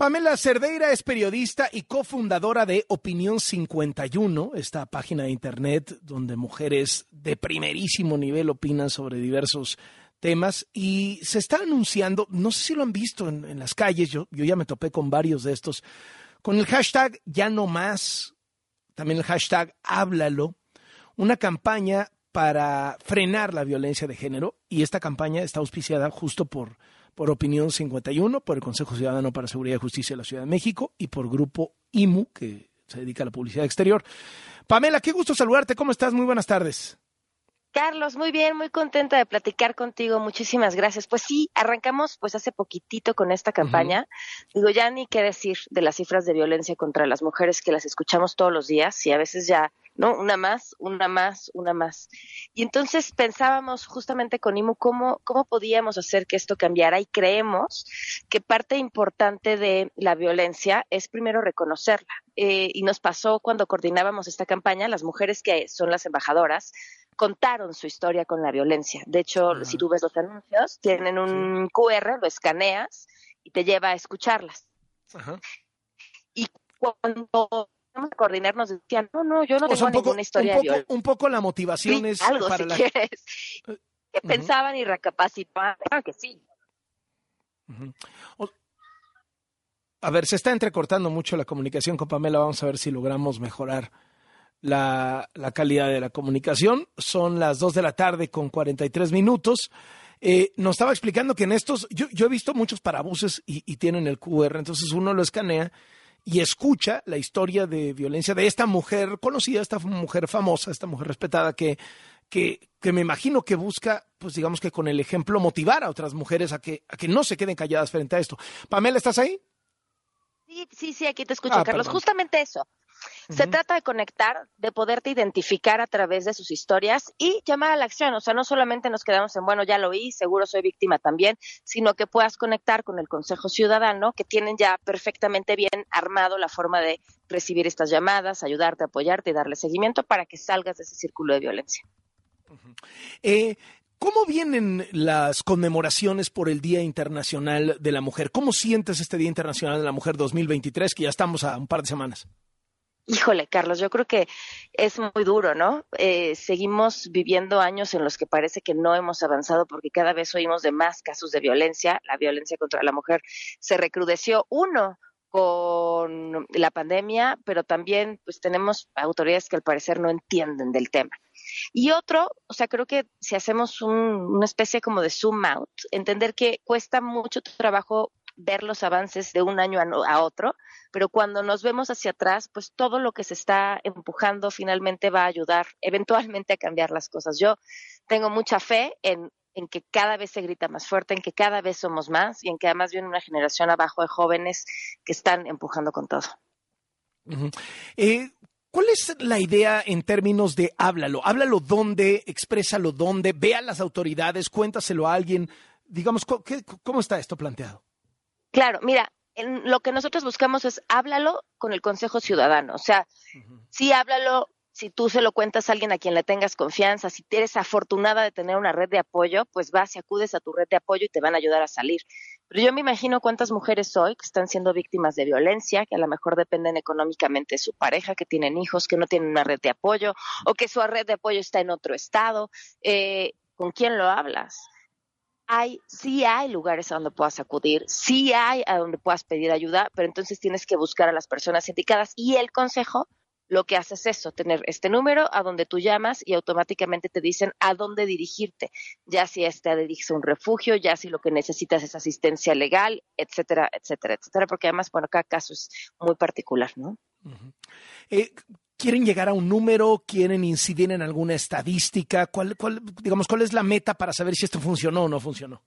Pamela Cerdeira es periodista y cofundadora de Opinión 51, esta página de internet donde mujeres de primerísimo nivel opinan sobre diversos temas y se está anunciando, no sé si lo han visto en, las calles, yo, yo ya me topé con varios de estos, con el hashtag ya no más, también el hashtag háblalo, una campaña para frenar la violencia de género y esta campaña está auspiciada justo por por Opinión 51, por el Consejo Ciudadano para Seguridad y Justicia de la Ciudad de México y por Grupo IMU, que se dedica a la publicidad exterior. Pamela, qué gusto saludarte. ¿Cómo estás? Muy buenas tardes. Carlos, muy bien, muy contenta de platicar contigo. Muchísimas gracias. Pues sí, arrancamos pues hace poquitito con esta campaña. Digo, ya ni qué decir de las cifras de violencia contra las mujeres que las escuchamos todos los días y a veces ya, ¿no? Una más, una más, una más. Y entonces pensábamos justamente con IMU cómo, cómo podíamos hacer que esto cambiara y creemos que parte importante de la violencia es primero reconocerla. Eh, y nos pasó cuando coordinábamos esta campaña, las mujeres que son las embajadoras, contaron su historia con la violencia. De hecho, si tú ves los anuncios, tienen un QR, lo escaneas y te lleva a escucharlas. Y cuando a coordinar nos decían, no, no, yo no tengo ninguna historia un poco, Un poco la motivación es algo, para la... quieres. Que pensaban y recapacitaban, que sí. A ver, se está entrecortando mucho la comunicación con Pamela, vamos a ver si logramos mejorar la, calidad de la comunicación. Son las 2 de la tarde con 43 minutos. Eh, nos estaba explicando que en estos, yo, yo he visto muchos parabuses y, y, tienen el QR, entonces uno lo escanea y escucha la historia de violencia de esta mujer conocida, esta mujer famosa, esta mujer respetada que, que, que me imagino que busca, pues digamos que con el ejemplo motivar a otras mujeres a que, a que no se queden calladas frente a esto. Pamela, ¿estás ahí? Sí, sí, sí, aquí te escucho, ah, Carlos. Justamente eso. Se trata de conectar, de poderte identificar a través de sus historias y llamar a la acción. O sea, no solamente nos quedamos en, bueno, ya lo vi, seguro soy víctima también, sino que puedas conectar con el Consejo Ciudadano, que tienen ya perfectamente bien armado la forma de recibir estas llamadas, ayudarte, apoyarte y darle seguimiento para que salgas de ese círculo de violencia. Eh, ¿Cómo vienen las conmemoraciones por el Día Internacional de la Mujer? ¿Cómo sientes este Día Internacional de la Mujer 2023, que ya estamos a un par de semanas? Híjole, Carlos, yo creo que es muy duro, ¿no? Eh, seguimos viviendo años en los que parece que no hemos avanzado porque cada vez oímos de más casos de violencia. La violencia contra la mujer se recrudeció. Uno, con la pandemia, pero también pues tenemos autoridades que al parecer no entienden del tema. Y otro, o sea, creo que si hacemos una especie como de zoom out, entender que cuesta mucho trabajo ver los avances de un año a, otro, pero cuando nos vemos hacia atrás, pues todo lo que se está empujando finalmente va a ayudar eventualmente a cambiar las cosas. Yo tengo mucha fe en, que cada vez se grita más fuerte, en que cada vez somos más y en que además viene una generación abajo de jóvenes que están empujando con todo. Eh, ¿Cuál es la idea en términos de háblalo? Háblalo dónde, exprésalo dónde, ve a las autoridades, cuéntaselo a alguien. Digamos, ¿cómo está esto planteado? Claro, mira, lo que nosotros buscamos es háblalo con el Consejo Ciudadano. O sea, sí háblalo si tú se lo cuentas a alguien a quien le tengas confianza, si eres afortunada de tener una red de apoyo, pues vas y acudes a tu red de apoyo y te van a ayudar a salir. Pero yo me imagino cuántas mujeres hoy que están siendo víctimas de violencia, que a lo mejor dependen económicamente de su pareja, que tienen hijos, que no tienen una red de apoyo o que su red de apoyo está en otro estado. Eh, ¿Con quién lo hablas? Hay, sí hay lugares a donde puedas acudir, sí hay a donde puedas pedir ayuda, pero entonces tienes que buscar a las personas indicadas y el consejo lo que hace es eso, tener este número a donde tú llamas y automáticamente te dicen a dónde dirigirte, ya si este dirige a un refugio, ya si lo que necesitas es asistencia legal, etcétera, etcétera, etcétera, porque además, bueno, cada caso es muy particular, ¿no? ¿Quieren llegar a un número? ¿Quieren incidir en alguna estadística? ¿Cuál, cuál, digamos, cuál es la meta para saber si esto funcionó o no funcionó?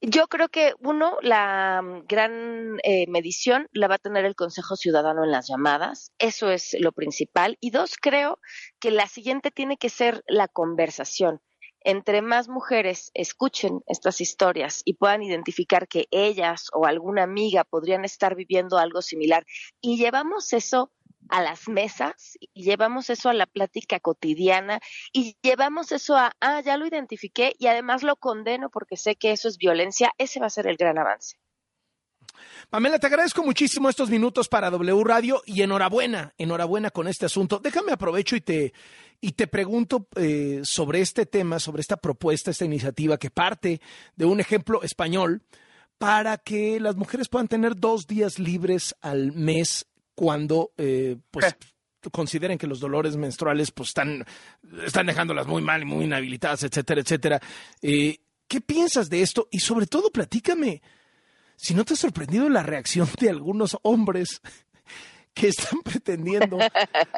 Yo creo que uno, la mm, gran eh, medición la va a tener el Consejo Ciudadano en las llamadas, eso es lo principal. Y dos, creo que la siguiente tiene que ser la conversación. Entre más mujeres escuchen estas historias y puedan identificar que ellas o alguna amiga podrían estar viviendo algo similar y llevamos eso a las mesas y llevamos eso a la plática cotidiana y llevamos eso a, ah, ya lo identifiqué y además lo condeno porque sé que eso es violencia, ese va a ser el gran avance. Pamela, te agradezco muchísimo estos minutos para W Radio y enhorabuena, enhorabuena con este asunto. Déjame aprovecho y te, y te pregunto eh, sobre este tema, sobre esta propuesta, esta iniciativa que parte de un ejemplo español para que las mujeres puedan tener dos días libres al mes cuando eh, pues consideren que los dolores menstruales pues están, están dejándolas muy mal y muy inhabilitadas, etcétera, etcétera. Eh, ¿Qué piensas de esto? Y sobre todo, platícame, si no te ha sorprendido la reacción de algunos hombres que están pretendiendo,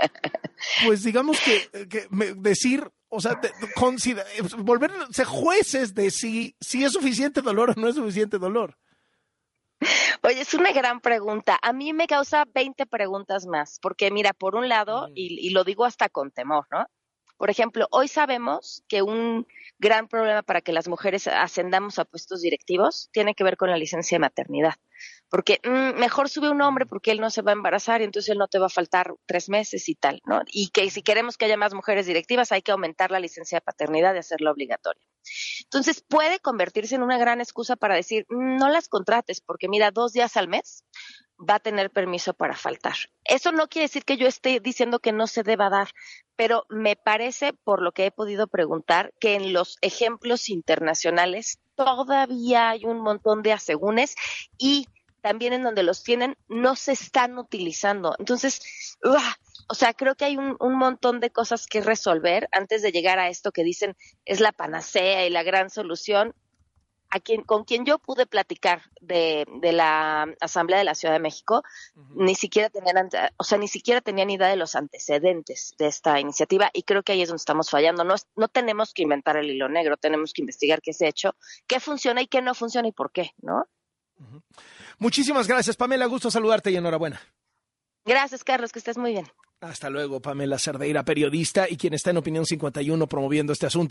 pues digamos que, decir, o sea, volverse jueces de si, si es suficiente dolor o no es suficiente dolor. Oye, es una gran pregunta. A mí me causa 20 preguntas más, porque mira, por un lado, mm. y, y, lo digo hasta con temor, ¿no? Por ejemplo, hoy sabemos que un gran problema para que las mujeres ascendamos a puestos directivos tiene que ver con la licencia de maternidad. Porque mm, mejor sube un hombre porque él no se va a embarazar y entonces él no te va a faltar tres meses y tal, ¿no? Y que si queremos que haya más mujeres directivas hay que aumentar la licencia de paternidad y hacerla obligatoria. Entonces puede convertirse en una gran excusa para decir, mm, no las contrates porque mira, dos días al mes va a tener permiso para faltar. Eso no quiere decir que yo esté diciendo que no se deba dar, pero me parece, por lo que he podido preguntar, que en los ejemplos internacionales todavía hay un montón de asegúnes y también en donde los tienen no se están utilizando. Entonces, o sea, creo que hay un, un, montón de cosas que resolver antes de llegar a esto que dicen es la panacea y la gran solución quien, con quien yo pude platicar de, la Asamblea de la Ciudad de México, ni siquiera tenían, o sea, ni siquiera tenían idea de los antecedentes de esta iniciativa y creo que ahí es donde estamos fallando. No, no tenemos que inventar el hilo negro, tenemos que investigar qué se ha hecho, qué funciona y qué no funciona y por qué, ¿no? Muchísimas gracias, Pamela. Gusto saludarte y enhorabuena. Gracias, Carlos, que estés muy bien. Hasta luego, Pamela Cerdeira, periodista y quien está en Opinión 51 promoviendo este asunto.